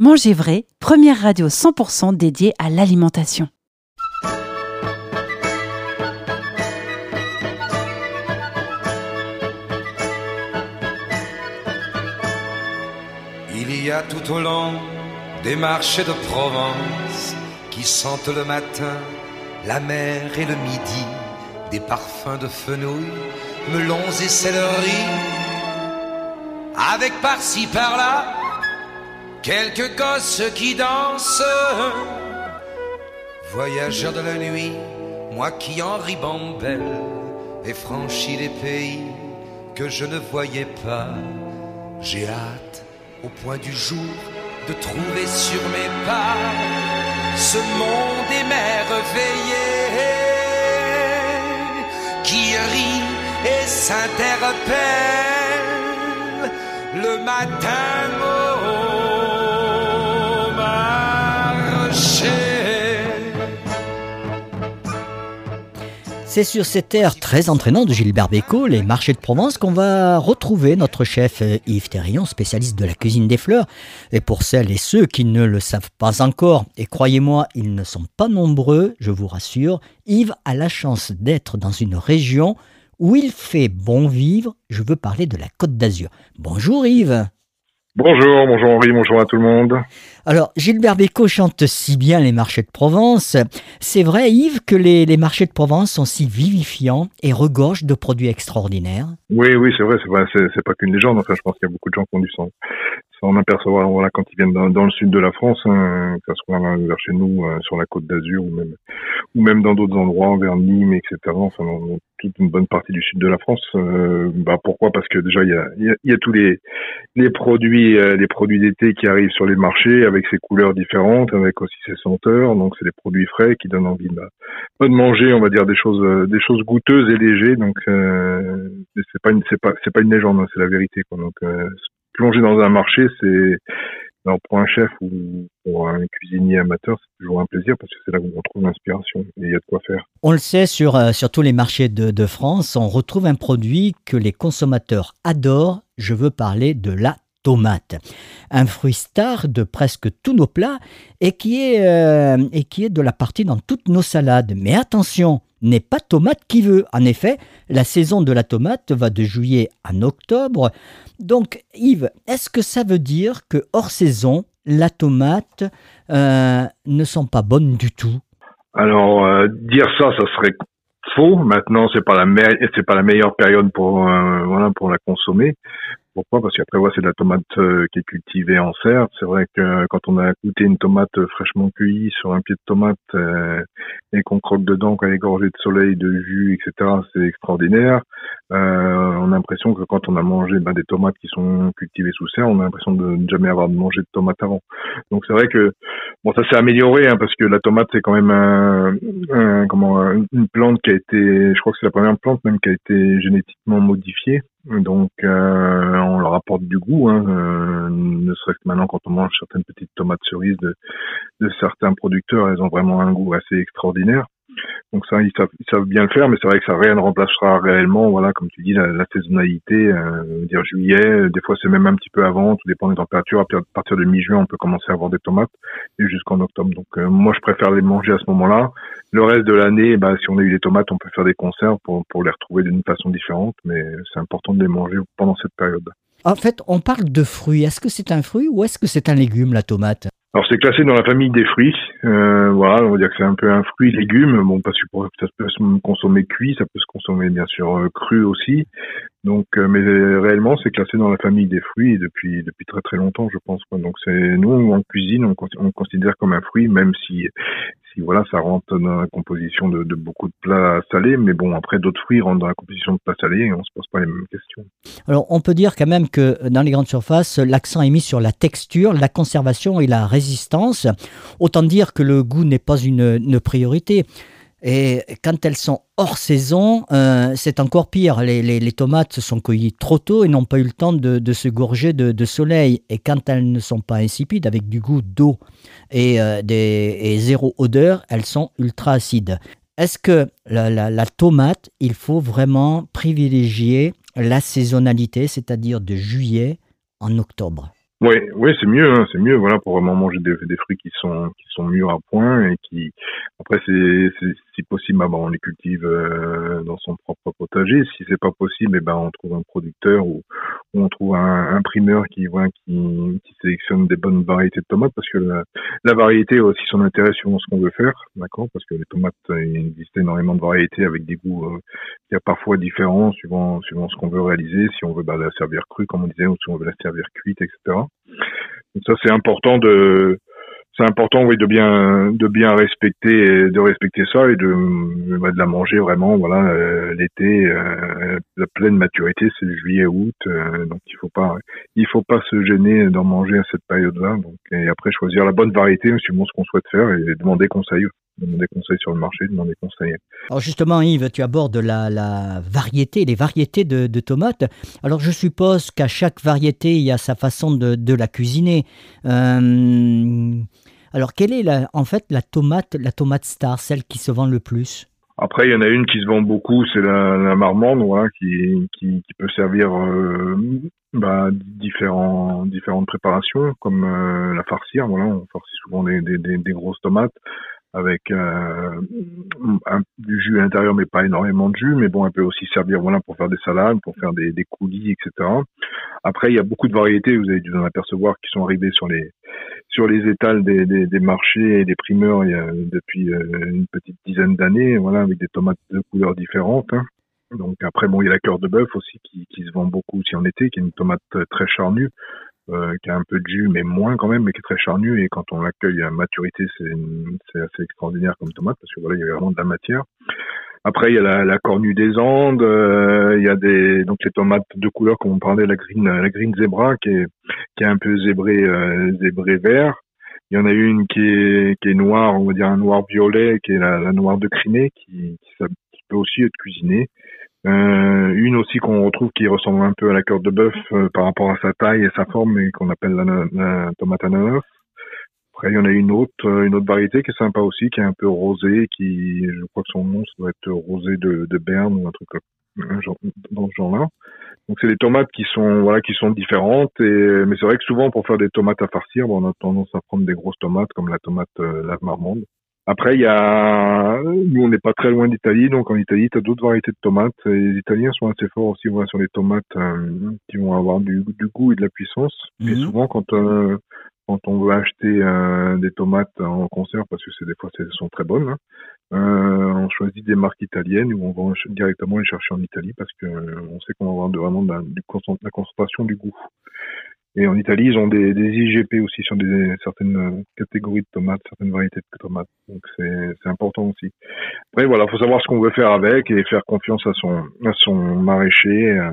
Manger vrai, première radio 100% dédiée à l'alimentation. Il y a tout au long des marchés de Provence qui sentent le matin la mer et le midi, des parfums de fenouil, melons et céleri, avec par-ci par-là quelques gosses qui dansent. Voyageurs de la nuit, moi qui en ribambelle ai franchi les pays que je ne voyais pas, j'ai hâte au point du jour de trouver sur mes pas ce monde émerveillé qui rit et s'interpelle le matin C'est sur cette air très entraînant de Gilbert Bécaud, les marchés de Provence, qu'on va retrouver notre chef euh, Yves Terrion, spécialiste de la cuisine des fleurs. Et pour celles et ceux qui ne le savent pas encore, et croyez-moi, ils ne sont pas nombreux, je vous rassure, Yves a la chance d'être dans une région où il fait bon vivre. Je veux parler de la Côte d'Azur. Bonjour Yves. Bonjour, bonjour Henri, bonjour à tout le monde. Alors, Gilbert Bécaud chante si bien les marchés de Provence. C'est vrai, Yves, que les, les, marchés de Provence sont si vivifiants et regorgent de produits extraordinaires? Oui, oui, c'est vrai, c'est pas, pas qu'une légende. Enfin, je pense qu'il y a beaucoup de gens qui ont dû s'en, s'en apercevoir voilà, quand ils viennent dans, le sud de la France, hein, que ce soit vers chez nous, euh, sur la côte d'Azur, ou même, ou même dans d'autres endroits, vers Nîmes, etc. Enfin, dans, toute une bonne partie du sud de la France. Euh, bah, pourquoi? Parce que déjà, il y a, y, a, y a tous les, les produits, euh, les produits d'été qui arrivent sur les marchés avec ses couleurs différentes, avec aussi ses senteurs. Donc, c'est des produits frais qui donnent envie de, de manger, on va dire, des choses, des choses goûteuses et légères. Donc, euh, c'est pas une, c'est pas, c'est pas une légende, hein, c'est la vérité. Quoi. Donc, euh, plonger dans un marché, c'est alors pour un chef ou pour un cuisinier amateur, c'est toujours un plaisir parce que c'est là où on trouve l'inspiration et il y a de quoi faire. On le sait, sur, euh, sur tous les marchés de, de France, on retrouve un produit que les consommateurs adorent. Je veux parler de la tomate, un fruit star de presque tous nos plats et qui est, euh, et qui est de la partie dans toutes nos salades. Mais attention, n'est pas tomate qui veut. En effet, la saison de la tomate va de juillet en octobre. Donc, Yves, est-ce que ça veut dire que hors saison, la tomate euh, ne sont pas bonnes du tout? Alors, euh, dire ça, ça serait faux. Maintenant, c'est pas la pas la meilleure période pour euh, la consommer. Pourquoi? Parce qu'après, ouais, c'est de la tomate euh, qui est cultivée en serre. C'est vrai que quand on a goûté une tomate fraîchement cueillie sur un pied de tomate euh, et qu'on croque dedans, quand elle est gorgée de soleil, de jus, etc., c'est extraordinaire. Euh, on a l'impression que quand on a mangé bah, des tomates qui sont cultivées sous serre, on a l'impression de ne jamais avoir mangé de tomates avant. Donc c'est vrai que bon, ça s'est amélioré hein, parce que la tomate c'est quand même une plante qui a été, je crois que c'est la première plante même qui a été génétiquement modifiée. Donc, euh, on leur apporte du goût, hein, euh, ne serait-ce que maintenant quand on mange certaines petites tomates cerises de, de certains producteurs, elles ont vraiment un goût assez extraordinaire. Donc ça, ils savent, ils savent bien le faire, mais c'est vrai que ça rien ne remplacera réellement, voilà, comme tu dis, la, la saisonnalité, euh, dire juillet, des fois c'est même un petit peu avant, tout dépend des températures. À partir de mi-juin, on peut commencer à avoir des tomates, et jusqu'en octobre. Donc euh, moi, je préfère les manger à ce moment-là. Le reste de l'année, bah, si on a eu des tomates, on peut faire des conserves pour, pour les retrouver d'une façon différente, mais c'est important de les manger pendant cette période. En fait, on parle de fruits. Est-ce que c'est un fruit ou est-ce que c'est un légume, la tomate? Alors c'est classé dans la famille des fruits. Euh, voilà, on va dire que c'est un peu un fruit légume. Bon, parce que ça peut se consommer cuit, ça peut se consommer bien sûr euh, cru aussi. Donc, euh, mais réellement, c'est classé dans la famille des fruits depuis depuis très très longtemps, je pense. Donc c'est nous en cuisine, on, on considère comme un fruit, même si voilà, ça rentre dans la composition de, beaucoup de plats salés. Mais bon, après d'autres fruits rentrent dans la composition de plats salés et on se pose pas les mêmes questions. Alors, on peut dire quand même que dans les grandes surfaces, l'accent est mis sur la texture, la conservation et la résistance. Autant dire que le goût n'est pas une priorité. Et quand elles sont hors saison, euh, c'est encore pire. Les, tomates sont cueillies trop tôt et n'ont pas eu le temps de, se gorger de, soleil. Et quand elles ne sont pas insipides, avec du goût d'eau et, euh, zéro odeur, elles sont ultra acides. Est-ce que la, tomate, il faut vraiment privilégier la saisonnalité, c'est-à-dire de juillet en octobre? Oui, oui, c'est mieux, hein, c'est mieux, voilà, pour vraiment manger des, des, fruits qui sont qui sont mûrs à point et qui, après, c'est si possible, bah, on les cultive euh, dans son propre potager. Si c'est pas possible, eh ben on trouve un producteur ou, ou on trouve un, un primeur qui, voilà, qui, qui sélectionne des bonnes variétés de tomates parce que la, la variété a aussi son intérêt suivant ce qu'on veut faire, d'accord, parce que les tomates, il existe énormément de variétés avec des goûts euh, qui a parfois différents suivant suivant ce qu'on veut réaliser, si on veut bah, la servir crue, comme on disait, ou si on veut la servir cuite, etc. Donc ça c'est important de c'est important oui de bien de bien respecter de respecter ça et de bah, de la manger vraiment voilà euh, l'été euh, la pleine maturité c'est juillet août euh, donc il faut pas il faut pas se gêner d'en manger à cette période là donc et après choisir la bonne variété suivant ce qu'on souhaite faire et demander conseil demander conseil sur le marché, demander conseil. Alors justement, Yves, tu abordes la, la variété, les variétés de, de, tomates. Alors je suppose qu'à chaque variété, il y a sa façon de, de la cuisiner. Euh, alors quelle est la, en fait la tomate, la tomate star, celle qui se vend le plus? Après, il y en a une qui se vend beaucoup, c'est la, la marmande, voilà, qui, qui, qui peut servir euh, bah, différents, différentes préparations, comme euh, la farcir. Voilà, on farcit souvent des, des, des, des grosses tomates avec euh, du jus à l'intérieur, mais pas énormément de jus. Mais bon, elle peut aussi servir voilà pour faire des salades, pour faire des, des coulis, etc. Après, il y a beaucoup de variétés. Vous avez dû en apercevoir qui sont arrivées sur les sur les étals des, des, des marchés et des primeurs il y a, depuis euh, une petite dizaine d'années. Voilà, avec des tomates de couleurs différentes. Hein. Donc après, bon, il y a la cœur de bœuf aussi qui, qui se vend beaucoup aussi en été, qui est une tomate très charnue euh, qui a un peu de jus, mais moins quand même, mais qui est très charnu. Et quand on l'accueille à maturité, c'est assez extraordinaire comme tomate parce que voilà, il y a vraiment de la matière. Après, il y a la, la cornue des Andes, euh, il y a des donc les tomates de couleur comme on parlait, la green, la green zebra qui est qui est un peu zébré euh, zébré vert. Il y en a une qui est qui est noire, on va dire un noir violet, qui est la, la noire de Crimée, qui, qui, qui peut aussi être cuisinée. Euh, une aussi qu'on retrouve qui ressemble un peu à la cœur de bœuf euh, par rapport à sa taille et sa forme, et qu'on appelle la, la, tomate ananas. Après, il y en a une autre, euh, une autre variété qui est sympa aussi, qui est un peu rosée, qui, je crois que son nom, ça doit être rosé de, de Berne ou un truc un genre, dans ce genre-là. Donc c'est des tomates qui sont voilà qui sont différentes et mais c'est vrai que souvent pour faire des tomates à farcir, bon, on a tendance à prendre des grosses tomates comme la tomate euh, la marmande. Après, il y a, nous, on n'est pas très loin d'Italie, donc en Italie, tu as d'autres variétés de tomates. Et les Italiens sont assez forts aussi voilà, sur les tomates euh, qui vont avoir du, du, goût et de la puissance. Et mhm. souvent, quand euh, quand on veut acheter euh, des tomates en conserve, parce que c'est des fois, elles sont très bonnes, hein, on choisit des marques italiennes ou on va directement les chercher en Italie parce que on sait qu'on va avoir de, vraiment de la, de la concentration du goût. Et en Italie, ils ont des, IGP aussi sur certaines catégories de tomates, certaines variétés de tomates. Donc c'est important aussi. Après, voilà, faut savoir ce qu'on veut faire avec et faire confiance à son, à maraîcher, euh,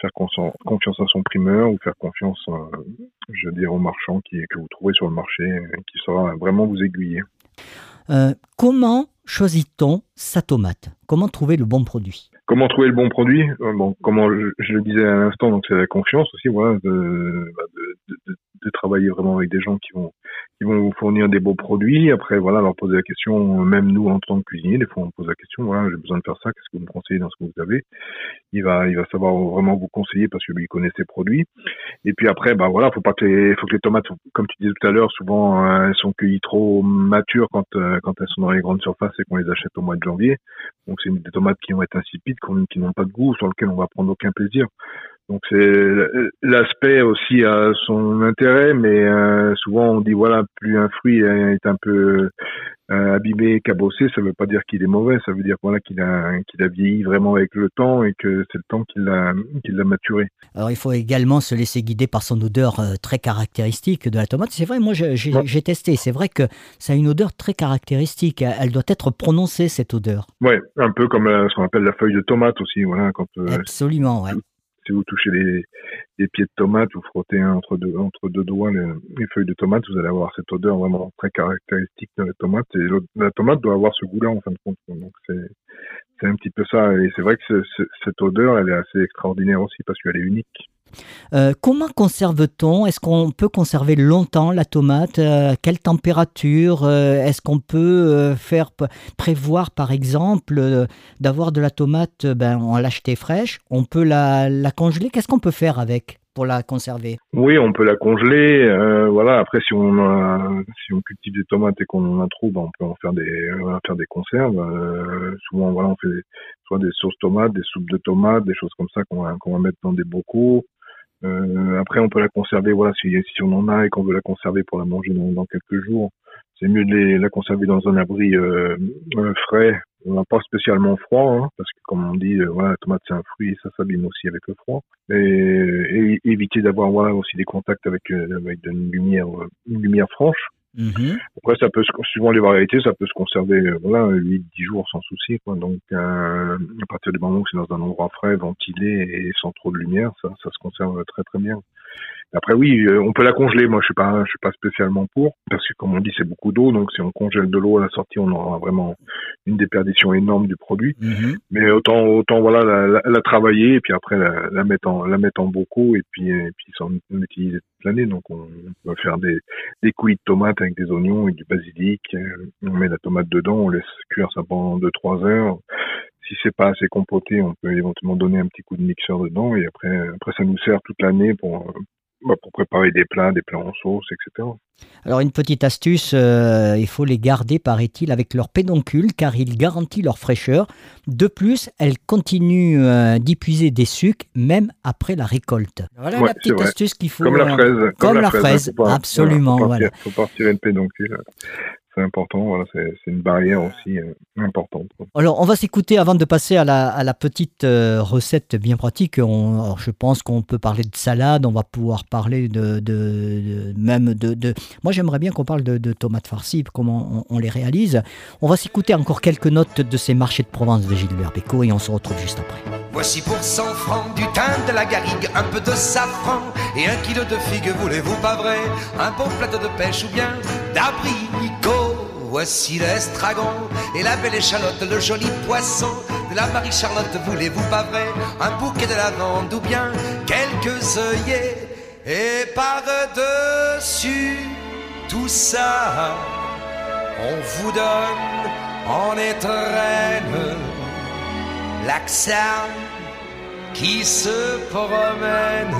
faire confiance à son primeur ou faire confiance, euh, je veux dire, au marchand que vous trouvez sur le marché, qui saura vraiment vous aiguiller. Euh, comment choisit-on sa tomate? Comment trouver le bon produit? Comment trouver le bon produit euh, Bon, comment je, le disais à l'instant, donc c'est la confiance aussi, voilà, de, bah, de, de, de, travailler vraiment avec des gens qui vont qui vont vous fournir des beaux produits. Après, voilà, leur poser la question, même nous en tant que cuisinier, des fois on pose la question, voilà, j'ai besoin de faire ça, qu'est-ce que vous me conseillez dans ce que vous avez? Il va, il va savoir vraiment vous conseiller parce que lui il connaît ses produits. Et puis après, bah voilà, faut pas que les, faut que les tomates, comme tu disais tout à l'heure, souvent euh, elles sont cueillies trop matures quand euh, quand elles sont dans les grandes surfaces et qu'on les achète au mois de janvier. Donc c'est des tomates qui vont être insipides, qui n'ont pas de goût, sur lesquelles on va prendre aucun plaisir. Donc c'est l'aspect aussi a son intérêt, mais euh, souvent on dit voilà plus un fruit est un peu euh, abîmé, cabossé, ça veut pas dire qu'il est mauvais, ça veut dire voilà qu'il a qu'il a vieilli vraiment avec le temps et que c'est le temps qu'il l'a maturé. Alors il faut également se laisser guider par son odeur euh, très caractéristique de la tomate. C'est vrai, moi j'ai testé, c'est vrai que ça a une odeur très caractéristique. Elle doit être prononcée cette odeur. Ouais, un peu comme euh, ce qu'on appelle la feuille de tomate aussi, voilà quand. Absolument, ouais si vous touchez les, pieds de tomate, vous frottez entre deux, entre deux doigts les, les, feuilles de tomate, vous allez avoir cette odeur vraiment très caractéristique de la tomate. La tomate doit avoir ce goût-là en fin de compte. Donc c'est c'est un petit peu ça. Et c'est vrai que cette odeur, elle est assez extraordinaire aussi parce qu'elle est unique. Euh, comment conserve-t-on Est-ce qu'on peut conserver longtemps la tomate euh, Quelle température euh, Est-ce qu'on peut faire prévoir, par exemple, d'avoir de la tomate ben, On l'acheter fraîche, on peut la, congeler. Qu'est-ce qu'on peut faire avec pour la conserver? Oui, on peut la congeler. Voilà. Après, si on cultive des tomates et qu'on en trouve, ben, on peut en faire des, faire des conserves. Souvent, voilà, on fait soit des sauces tomates, des soupes de tomates, des choses comme ça qu'on va mettre dans des bocaux. Euh, après, on peut la conserver. Voilà, si, si on en a et qu'on veut la conserver pour la manger dans, quelques jours, c'est mieux de la conserver dans un abri euh, frais on n'a pas spécialement froid, hein, parce que comme on dit, euh, voilà, la tomate c'est un fruit, ça s'abîme aussi avec le froid. Et, éviter d'avoir voilà aussi des contacts avec, euh, avec une lumière, euh, une lumière franche. Mm-hmm. Après, ça peut, suivant les variétés, ça peut se conserver, voilà, 8-10 jours sans souci, quoi. Donc, à partir du moment où c'est dans un endroit frais, ventilé et sans trop de lumière, ça, ça se conserve très très bien. Après oui, euh, on peut la congeler. Moi, je suis pas, je suis pas spécialement pour parce que comme on dit, c'est beaucoup d'eau. Donc si on congèle de l'eau à la sortie, on aura vraiment une déperdition énorme du produit. Mhm. Mais autant, autant voilà, la, la, travailler et puis après la, la, mettre en, la mettre en bocaux et puis, et puis s'en utiliser toute l'année. Donc on, peut faire des, des coulis de tomates avec des oignons et du basilic. Euh, on met la tomate dedans, on laisse cuire ça pendant 2-3 heures si c'est pas assez compoté, on peut éventuellement donner un petit coup de mixeur dedans et après, après ça nous sert toute l'année pour, bah, pour préparer des plats, des plats en sauce, etc. Alors une petite astuce, euh, il faut les garder, paraît-il, avec leur pédoncule, car il garantit leur fraîcheur. De plus, elles continuent euh, d'épuiser des sucres, même après la récolte. Voilà la petite astuce qu'il faut. Comme la euh, fraise. Comme, la, fraise, absolument. Il faut, faut, partir une pédoncule c'est important. Voilà, c'est une barrière aussi euh, importante. Alors, on va s'écouter avant de passer à la, à la petite euh, recette bien pratique. On, je pense qu'on peut parler de salade, on va pouvoir parler de, de, même de, de, Moi, j'aimerais bien qu'on parle de, tomates farcies, comment on, les réalise. On va s'écouter encore quelques notes de ces marchés de Provence de Gilbert Bécaud et on se retrouve juste après. Voici pour 100 francs du thym, de la garrigue, un peu de safran et un kilo de figues, voulez-vous pas vrai? Un bon plateau de pêche ou bien d'abricot Voici l'estragon et la belle échalote, le joli poisson de la Marie-Charlotte, voulez-vous pas vrai Un bouquet de lavande ou bien quelques œillets? Et par-dessus tout ça, on vous donne en étrenne l'accent qui se promène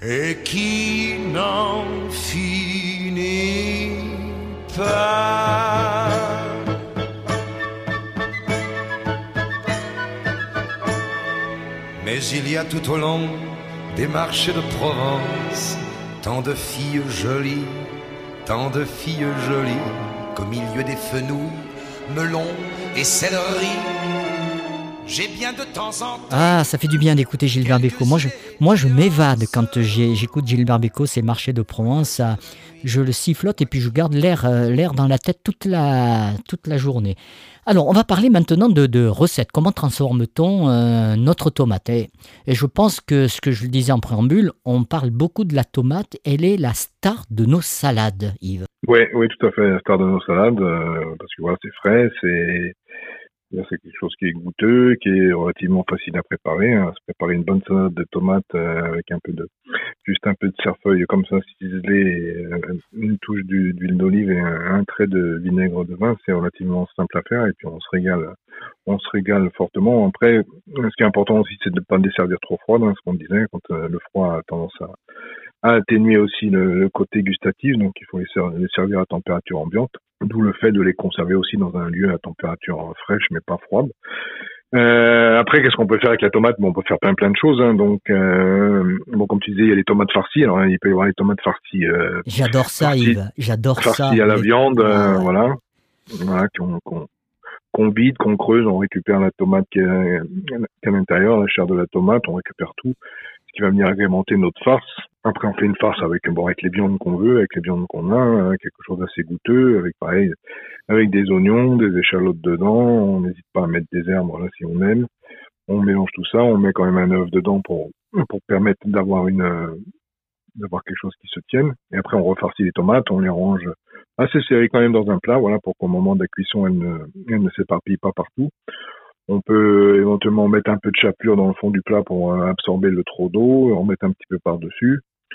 et qui n'en finit mais il y a tout au long des marchés de Provence tant de filles jolies, tant de filles jolies, qu'au milieu des fenouilles, melons et céleri. J'ai bien de temps en temps. Ah, ça fait du bien d'écouter Gilbert Bécaud. Moi, je, moi, je m'évade quand j'écoute Gilbert Bécaud, ces marchés de Provence. Ça, je le sifflote et puis je garde l'air euh, l'air dans la tête toute la, toute la journée. Alors, on va parler maintenant de, de recettes. Comment transforme-t-on euh, notre tomate? Et, je pense que ce que je le disais en préambule, on parle beaucoup de la tomate. Elle est la star de nos salades, Yves. Oui, oui, tout à fait, la star de nos salades, euh, parce que voilà, c'est frais, c'est c'est quelque chose qui est goûteux, qui est relativement facile à préparer. Hein. Se préparer une bonne salade de tomates euh, avec un peu de, juste un peu de cerfeuil comme ça ciselé, euh, une touche d'huile d'olive et un, trait de vinaigre de vin, c'est relativement simple à faire et puis on se régale, on se régale fortement. Après, ce qui est important aussi, c'est de ne pas les servir trop froid, hein, ce qu'on disait, quand euh, le froid a tendance à, à atténuer aussi le, côté gustatif, donc il faut les, servir à température ambiante, d'où le fait de les conserver aussi dans un lieu à température fraîche mais pas froide. Euh, après, qu'est-ce qu'on peut faire avec la tomate? Bon, on peut faire plein plein de choses. Hein. donc, euh, bon, comme tu disais, il y a les tomates farcies. Alors, il peut y avoir les tomates farcies. Euh, J'adore ça, Yves. J'adore ça. Farcies à la viande, euh, voilà, voilà, qu'on vide, qu'on creuse, on récupère la tomate qui est à l'intérieur, la chair de la tomate, on récupère tout, ce qui va venir agrémenter notre farce. Après, on fait une farce avec, bon, avec les viandes qu'on veut, avec les viandes qu'on a, hein, quelque chose d'assez goûteux, avec pareil, avec des oignons, des échalotes dedans. On n'hésite pas à mettre des herbes, là, si on aime. On mélange tout ça, on met quand même un œuf dedans pour, pour permettre d'avoir une, d'avoir quelque chose qui se tienne. Et après, on refarcit les tomates, on les range assez serrées quand même dans un plat, voilà, pour qu'au moment de la cuisson, elles ne, elles ne s'éparpillent pas partout. On peut éventuellement mettre un peu de chapelure dans le fond du plat pour euh, absorber le trop d'eau, en mettre un petit peu par-dessus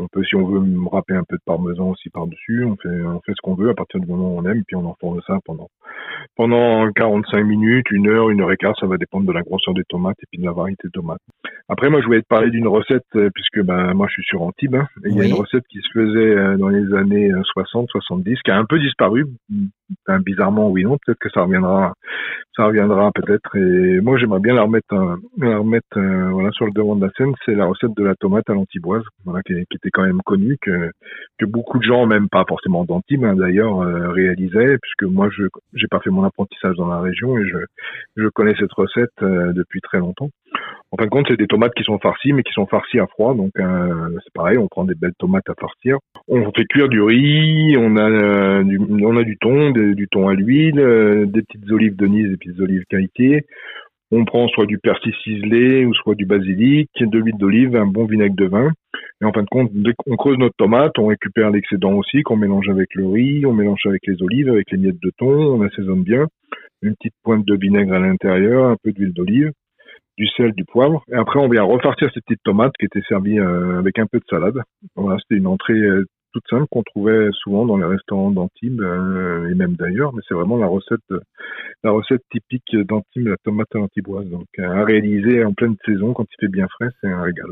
On peut, si on veut, râper un peu de parmesan aussi par-dessus. On fait, on fait ce qu'on veut à partir du moment où on aime, puis on enfourne ça pendant, pendant 45 minutes, une heure, une heure et quart. Ça va dépendre de la grosseur des tomates et puis de la variété de tomates. Après, moi, je voulais te parler d'une recette, euh, puisque ben, moi, je suis sur Antibes. Hein, et Il y a une recette qui se faisait euh, dans les années 60, 70, qui a un peu disparu. Ben, bizarrement, oui, non. Peut-être que ça reviendra, ça reviendra peut-être. Et moi, j'aimerais bien la remettre, la remettre voilà, sur le devant de la scène. C'est la recette de la tomate à l'antiboise, voilà, qui, qui était quand même connu que, que beaucoup de gens, même pas forcément d'Antibes hein, d'ailleurs, euh, réalisaient, puisque moi je j'ai pas fait mon apprentissage dans la région et je, je connais cette recette euh, depuis très longtemps. En fin de compte, c'est des tomates qui sont farcies, mais qui sont farcies à froid. Donc euh, c'est pareil, on prend des belles tomates à farcir. On fait cuire du riz, on a du, on a du thon, du thon à l'huile, des petites olives de Nice, des petites olives qualité on prend soit du persil ciselé ou soit du basilic, de l'huile d'olive, un bon vinaigre de vin. Et en fin de compte, dès qu'on creuse notre tomate, on récupère l'excédent aussi, qu'on mélange avec le riz, on mélange avec les olives, avec les miettes de thon, on assaisonne bien. Une petite pointe de vinaigre à l'intérieur, un peu d'huile d'olive, du sel, du poivre. Et après, on vient refarcir ces petites tomates qui étaient servies euh, avec un peu de salade. Voilà, c'était une entrée euh, toute simple qu'on trouvait souvent dans les restaurants d'Antibes euh, et même d'ailleurs, mais c'est vraiment la recette la recette typique d'Antibes, la tomate à l'antiboise. Donc à réaliser en pleine saison quand il fait bien frais, c'est un régal.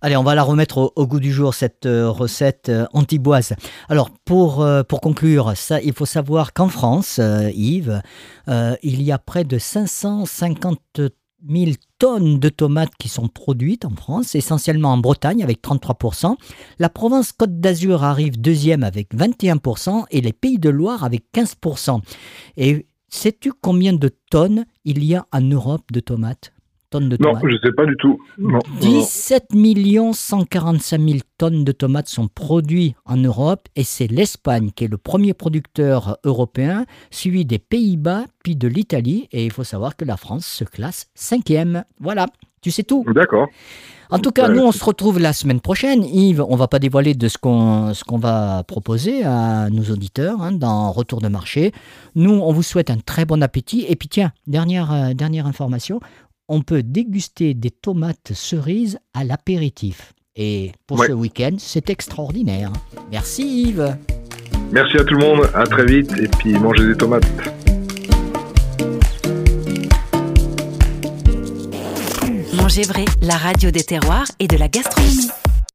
Allez, on va la remettre au, goût du jour, cette euh, recette euh, antiboise. Alors, pour, pour conclure, ça, il faut savoir qu'en France, Yves, il y a près de 550 000 tonnes de tomates qui sont produites en France, essentiellement en Bretagne avec 33%. La province Côte d'Azur arrive deuxième avec 21% et les Pays de Loire avec 15%. Et sais-tu combien de tonnes il y a en Europe de tomates? De tomates. Non, je ne sais pas du tout. 17 145 000 tonnes de tomates sont produites en Europe et c'est l'Espagne qui est le premier producteur européen, suivi des Pays-Bas puis de l'Italie. Et il faut savoir que la France se classe cinquième. Voilà, tu sais tout. D'accord. En tout cas, nous, on se retrouve la semaine prochaine. Yves, on va pas dévoiler de ce qu'on va proposer à nos auditeurs hein, dans Retour de marché. Nous, on vous souhaite un très bon appétit. Et puis, tiens, dernière, euh, dernière information, on peut déguster des tomates cerises à l'apéritif. Et pour ce week-end, c'est extraordinaire. Merci Yves. Merci à tout le monde, à très vite et puis mangez des tomates. Manger vrai, la radio des terroirs et de la gastronomie.